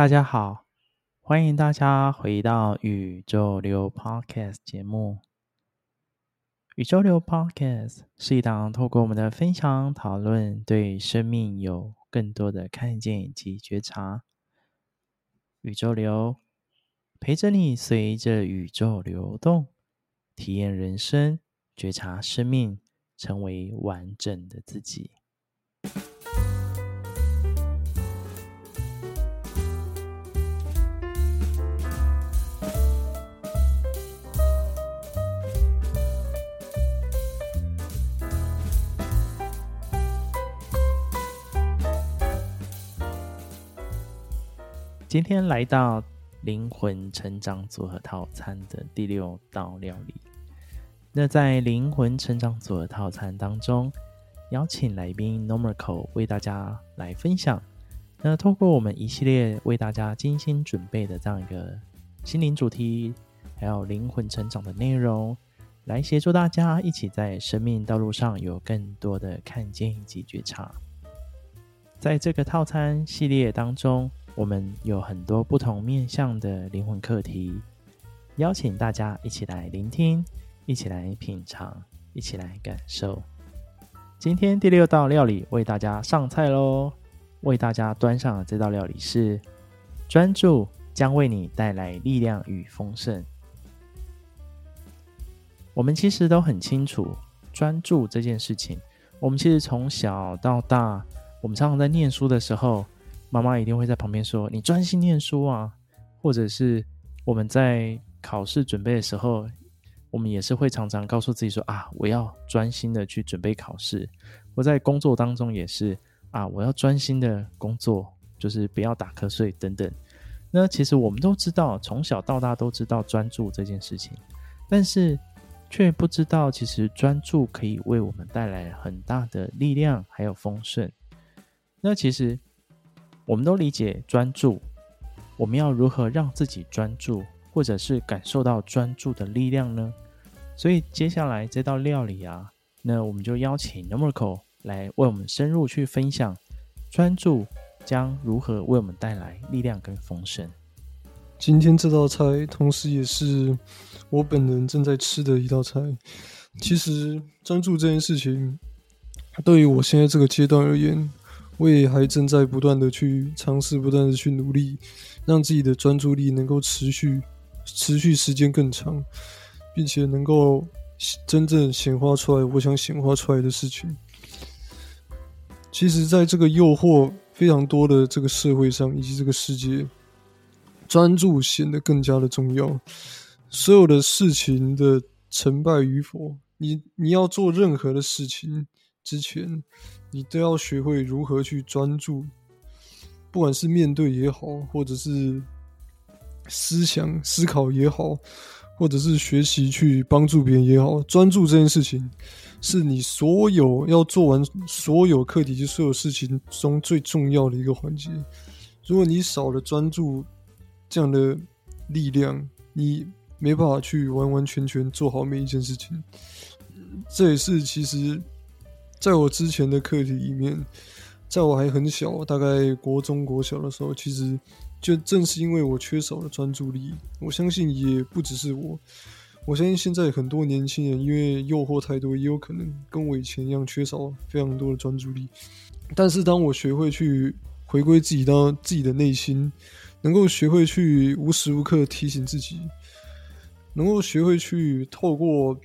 大家好，欢迎大家回到宇宙流 Podcast 节目。宇宙流 Podcast 是一档透过我们的分享讨论，对生命有更多的看见以及觉察。宇宙流陪着你，随着宇宙流动，体验人生，觉察生命，成为完整的自己。今天来到灵魂成长组合套餐的第六道料理。那在灵魂成长组合套餐当中，邀请来宾 Noriko 为大家来分享。那透过我们一系列为大家精心准备的这样一个心灵主题，还有灵魂成长的内容，来协助大家一起在生命道路上有更多的看见以及觉察。在这个套餐系列当中，我们有很多不同面向的灵魂课题，邀请大家一起来聆听，一起来品尝，一起来感受。今天第六道料理为大家上菜喽！为大家端上的这道料理是：专注将为你带来力量与丰盛。我们其实都很清楚，专注这件事情，我们其实从小到大，我们常常在念书的时候。妈妈一定会在旁边说：“你专心念书啊！”或者是我们在考试准备的时候，我们也是会常常告诉自己说：“啊，我要专心的去准备考试。”我在工作当中也是啊，我要专心的工作，就是不要打瞌睡等等。那其实我们都知道，从小到大都知道专注这件事情，但是却不知道，其实专注可以为我们带来很大的力量，还有丰盛。那其实。我们都理解专注，我们要如何让自己专注，或者是感受到专注的力量呢？所以接下来这道料理啊，那我们就邀请 Noriko 来为我们深入去分享专注将如何为我们带来力量跟丰盛。今天这道菜，同时也是我本人正在吃的一道菜。其实专注这件事情，对于我现在这个阶段而言，我也还正在不断的去尝试，不断的去努力，让自己的专注力能够持续、持续时间更长，并且能够真正显化出来我想显化出来的事情。其实，在这个诱惑非常多的这个社会上，以及这个世界，专注显得更加的重要。所有的事情的成败与否，你你要做任何的事情之前，你都要学会如何去专注，不管是面对也好，或者是思想思考也好，或者是学习去帮助别人也好，专注这件事情是你所有要做完所有课题、就所有事情中最重要的一个环节。如果你少了专注这样的力量，你没办法去完完全全做好每一件事情。这也是其实。在我之前的课题里面，在我还很小，大概国中、国小的时候，其实就正是因为我缺少了专注力。我相信也不只是我，我相信现在很多年轻人因为诱惑太多，也有可能跟我以前一样缺少非常多的专注力。但是当我学会去回归自己到自己的内心，能够学会去无时无刻提醒自己，能够学会去透过。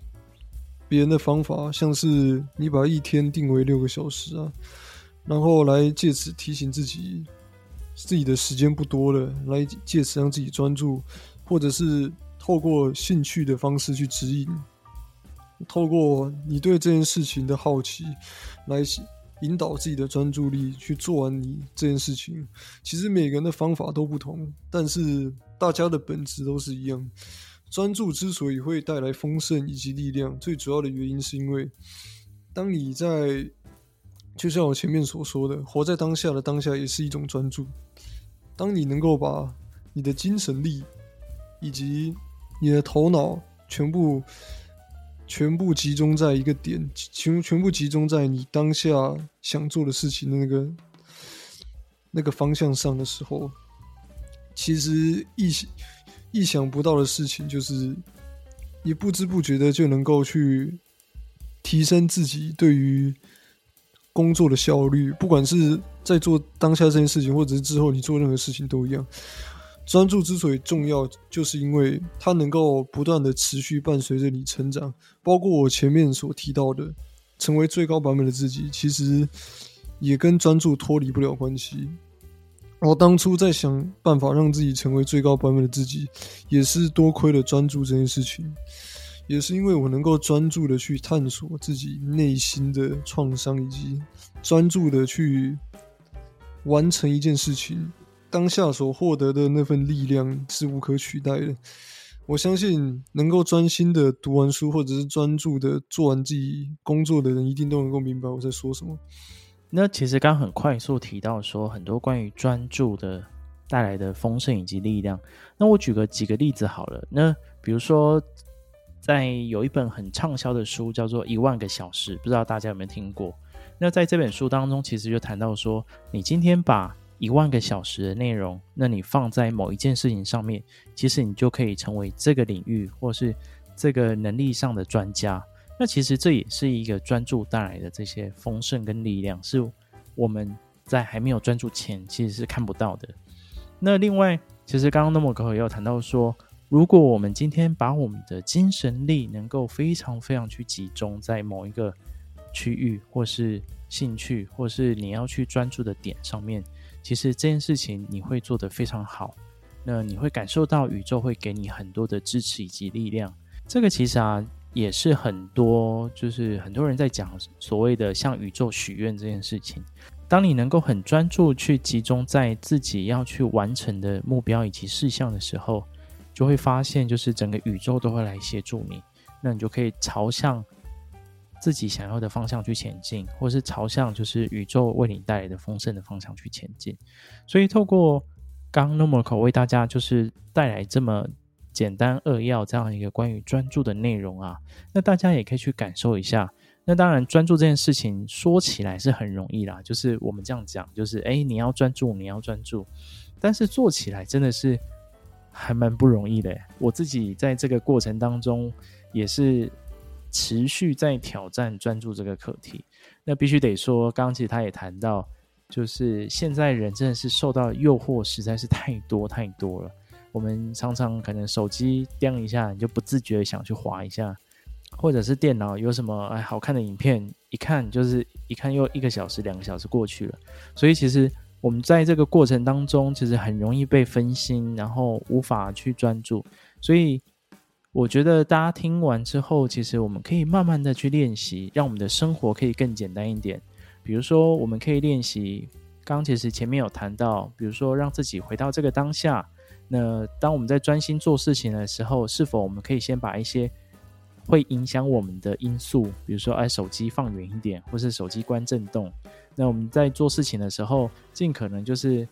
别人的方法，像是你把一天定为六个小时啊，然后来借此提醒自己，自己的时间不多了，来借此让自己专注，或者是透过兴趣的方式去指引，透过你对这件事情的好奇，来引导自己的专注力去做完你这件事情。其实每个人的方法都不同，但是大家的本质都是一样。专注之所以会带来丰盛以及力量，最主要的原因是因为，当你在，就像我前面所说的，活在当下的当下也是一种专注。当你能够把你的精神力以及你的头脑全部全部集中在一个点，全全部集中在你当下想做的事情的那个那个方向上的时候，其实一些意想不到的事情，就是你不知不觉的就能够去提升自己对于工作的效率，不管是在做当下这件事情，或者是之后你做任何事情都一样。专注之所以重要，就是因为它能够不断的持续伴随着你成长。包括我前面所提到的，成为最高版本的自己，其实也跟专注脱离不了关系。我当初在想办法让自己成为最高版本的自己，也是多亏了专注这件事情，也是因为我能够专注的去探索自己内心的创伤，以及专注的去完成一件事情。当下所获得的那份力量是无可取代的。我相信能够专心的读完书，或者是专注的做完自己工作的人，一定都能够明白我在说什么。那其实刚很快速提到说很多关于专注的带来的丰盛以及力量。那我举个几个例子好了。那比如说，在有一本很畅销的书叫做《一万个小时》，不知道大家有没有听过？那在这本书当中，其实就谈到说，你今天把一万个小时的内容，那你放在某一件事情上面，其实你就可以成为这个领域或是这个能力上的专家。那其实这也是一个专注带来的这些丰盛跟力量，是我们在还没有专注前其实是看不到的。那另外，其实刚刚那么可也有谈到说，如果我们今天把我们的精神力能够非常非常去集中在某一个区域，或是兴趣，或是你要去专注的点上面。其实这件事情你会做得非常好，那你会感受到宇宙会给你很多的支持以及力量。这个其实啊，也是很多就是很多人在讲所谓的向宇宙许愿这件事情。当你能够很专注去集中在自己要去完成的目标以及事项的时候，就会发现就是整个宇宙都会来协助你，那你就可以朝向。自己想要的方向去前进，或是朝向就是宇宙为你带来的丰盛的方向去前进。所以，透过刚 Normal 为大家就是带来这么简单扼要这样一个关于专注的内容啊，那大家也可以去感受一下。那当然，专注这件事情说起来是很容易啦，就是我们这样讲，就是哎，你要专注，你要专注，但是做起来真的是还蛮不容易的。我自己在这个过程当中也是。持续在挑战专注这个课题，那必须得说，刚刚其实他也谈到，就是现在人真的是受到诱惑实在是太多太多了。我们常常可能手机颠一下，你就不自觉想去滑一下，或者是电脑有什么哎好看的影片，一看就是一看又一个小时、两个小时过去了。所以其实我们在这个过程当中，其实很容易被分心，然后无法去专注，所以。我觉得大家听完之后，其实我们可以慢慢的去练习，让我们的生活可以更简单一点。比如说，我们可以练习，刚其实前面有谈到，比如说让自己回到这个当下。那当我们在专心做事情的时候，是否我们可以先把一些会影响我们的因素，比如说，哎，手机放远一点，或是手机关震动。那我们在做事情的时候，尽可能就是。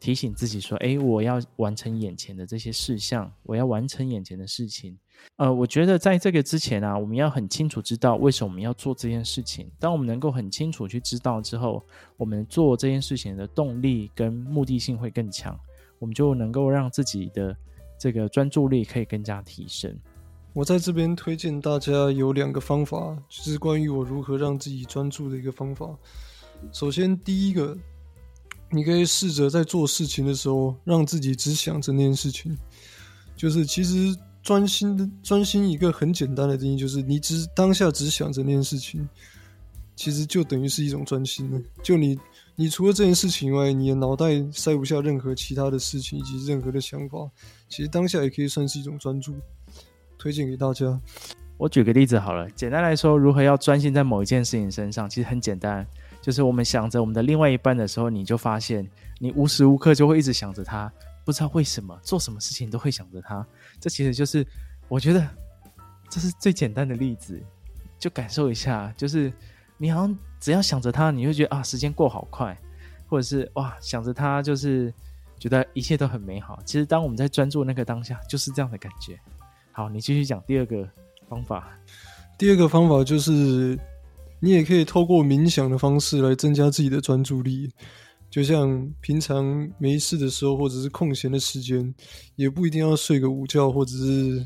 提醒自己说：“诶，我要完成眼前的这些事项，我要完成眼前的事情。”呃，我觉得在这个之前啊，我们要很清楚知道为什么我们要做这件事情。当我们能够很清楚去知道之后，我们做这件事情的动力跟目的性会更强，我们就能够让自己的这个专注力可以更加提升。我在这边推荐大家有两个方法，就是关于我如何让自己专注的一个方法。首先，第一个。你可以试着在做事情的时候，让自己只想着那件事情。就是其实专心的专心，一个很简单的定义，就是你只当下只想着那件事情，其实就等于是一种专心了。就你你除了这件事情以外，你的脑袋塞不下任何其他的事情以及任何的想法，其实当下也可以算是一种专注。推荐给大家。我举个例子好了，简单来说，如何要专心在某一件事情身上，其实很简单。就是我们想着我们的另外一半的时候，你就发现你无时无刻就会一直想着他，不知道为什么做什么事情都会想着他。这其实就是我觉得这是最简单的例子，就感受一下，就是你好像只要想着他，你会觉得啊时间过好快，或者是哇想着他就是觉得一切都很美好。其实当我们在专注那个当下，就是这样的感觉。好，你继续讲第二个方法。第二个方法就是。你也可以透过冥想的方式来增加自己的专注力。就像平常没事的时候，或者是空闲的时间，也不一定要睡个午觉，或者是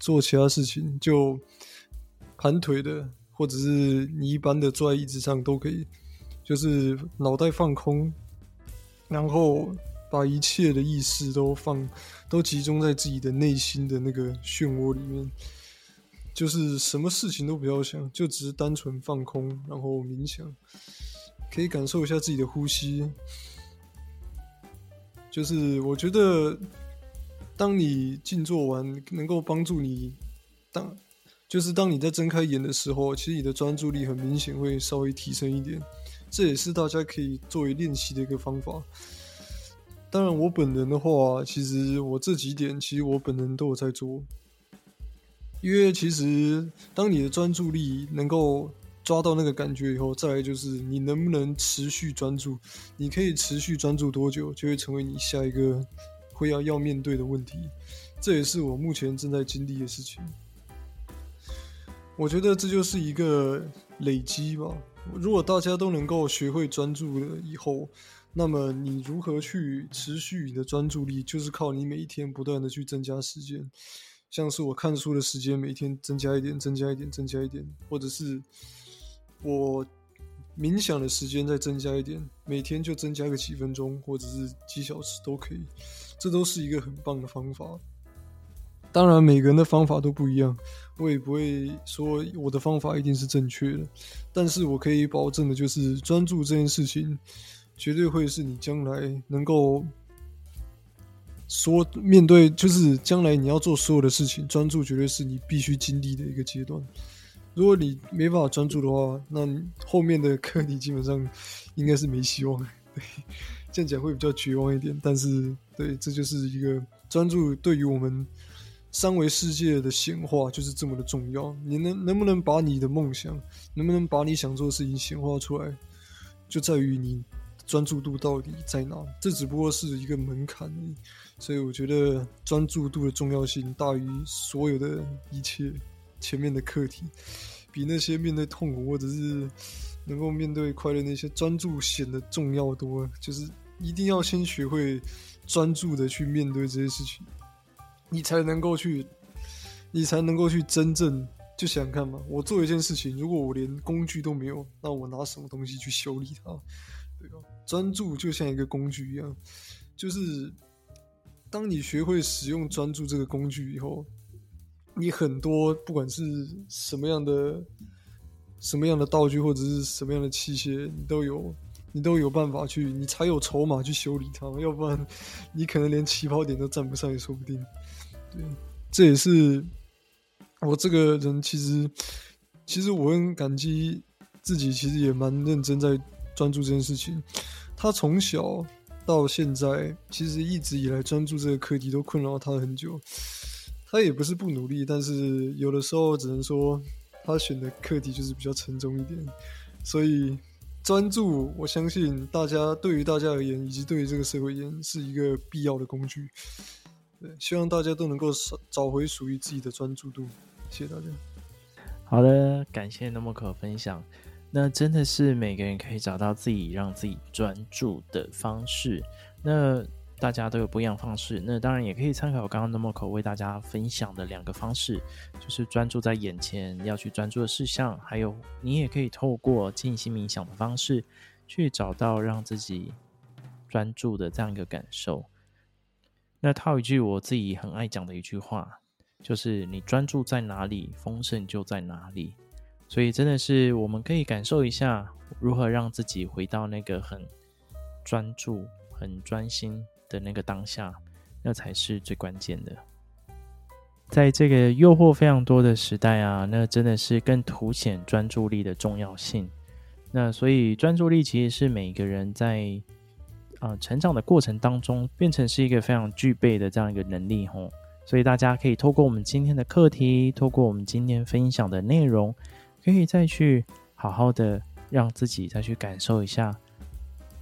做其他事情，就盘腿的，或者是你一般的坐在椅子上都可以，就是脑袋放空，然后把一切的意识都放，都集中在自己的内心的那个漩涡里面，就是什么事情都不要想，就只是单纯放空，然后冥想。可以感受一下自己的呼吸，就是我觉得，当你静坐完，能够帮助你当，就是当你在睁开眼的时候，其实你的专注力很明显会稍微提升一点，这也是大家可以作为练习的一个方法。当然，我本人的话，其实我这几点，其实我本人都有在做，因为其实当你的专注力能够。抓到那个感觉以后，再来就是你能不能持续专注？你可以持续专注多久，就会成为你下一个会要要面对的问题。这也是我目前正在经历的事情。我觉得这就是一个累积吧。如果大家都能够学会专注了以后，那么你如何去持续你的专注力，就是靠你每一天不断的去增加时间，像是我看书的时间，每天增加一点，增加一点，增加一点，或者是。我冥想的时间再增加一点，每天就增加个几分钟，或者是几小时都可以，这都是一个很棒的方法。当然，每个人的方法都不一样，我也不会说我的方法一定是正确的。但是我可以保证的就是，专注这件事情，绝对会是你将来能够说面对，就是将来你要做所有的事情，专注绝对是你必须经历的一个阶段。如果你没办法专注的话，那后面的课题基本上应该是没希望。对，这样讲会比较绝望一点，但是对，这就是一个专注对于我们三维世界的显化就是这么的重要。你能能不能把你的梦想，能不能把你想做的事情显化出来，就在于你专注度到底在哪。这只不过是一个门槛。所以我觉得专注度的重要性大于所有的一切。前面的课题，比那些面对痛苦或者是能够面对快乐那些专注显得重要多了。就是一定要先学会专注的去面对这些事情，你才能够去，你才能够去真正就想看嘛。我做一件事情，如果我连工具都没有，那我拿什么东西去修理它？对吧？专注就像一个工具一样，就是当你学会使用专注这个工具以后。你很多不管是什么样的什么样的道具或者是什么样的器械，你都有你都有办法去，你才有筹码去修理它，要不然你可能连起跑点都站不上也说不定。对，这也是我这个人其实其实我很感激自己，其实也蛮认真在专注这件事情。他从小到现在，其实一直以来专注这个课题都困扰他很久。他也不是不努力，但是有的时候只能说他选的课题就是比较沉重一点，所以专注，我相信大家对于大家而言，以及对于这个社会而言，是一个必要的工具。对，希望大家都能够找回属于自己的专注度。谢谢大家。好的，感谢 Nomoko 分享。那真的是每个人可以找到自己让自己专注的方式。那大家都有不一样方式，那当然也可以参考刚刚 Nomoko 为大家分享的两个方式，就是专注在眼前要去专注的事项，还有你也可以透过静心冥想的方式，去找到让自己专注的这样一个感受。那套一句我自己很爱讲的一句话，就是你专注在哪里，丰盛就在哪里。所以真的是我们可以感受一下，如何让自己回到那个很专注、很专心。的那个当下，那才是最关键的。在这个诱惑非常多的时代啊，那真的是更凸显专注力的重要性。那所以专注力其实是每个人在、呃、成长的过程当中，变成是一个非常具备的这样一个能力吼。所以大家可以透过我们今天的课题，透过我们今天分享的内容，可以再去好好的让自己再去感受一下，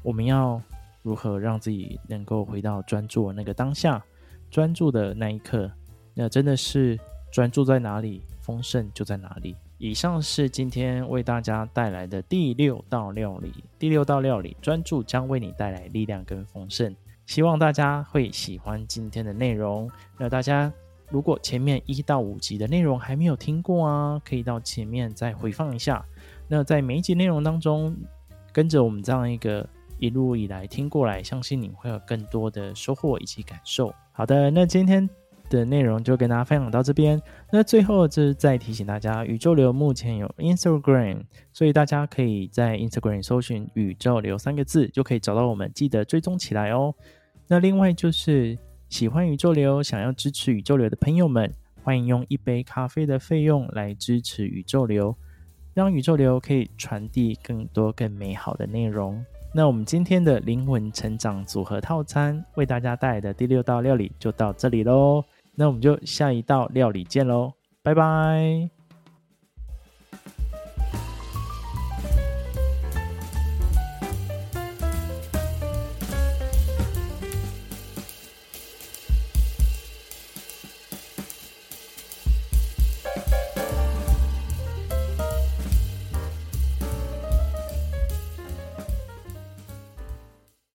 我们要。如何让自己能够回到专注的那个当下，专注的那一刻，那真的是专注在哪里，丰盛就在哪里。以上是今天为大家带来的第六道料理。第六道料理，专注将为你带来力量跟丰盛。希望大家会喜欢今天的内容。那大家如果前面一到五集的内容还没有听过啊，可以到前面再回放一下。那在每一集内容当中，跟着我们这样一个一路以来听过来，相信你会有更多的收获以及感受。好的，那今天。的内容就跟大家分享到这边。那最后就是再提醒大家，宇宙流目前有 Instagram，所以大家可以在 Instagram 搜寻“宇宙流”三个字，就可以找到我们，记得追踪起来哦。那另外就是喜欢宇宙流、想要支持宇宙流的朋友们，欢迎用一杯咖啡的费用来支持宇宙流，让宇宙流可以传递更多更美好的内容。那我们今天的灵魂成长组合套餐为大家带来的第六道料理就到这里喽。那我们就下一道料理见喽，拜拜。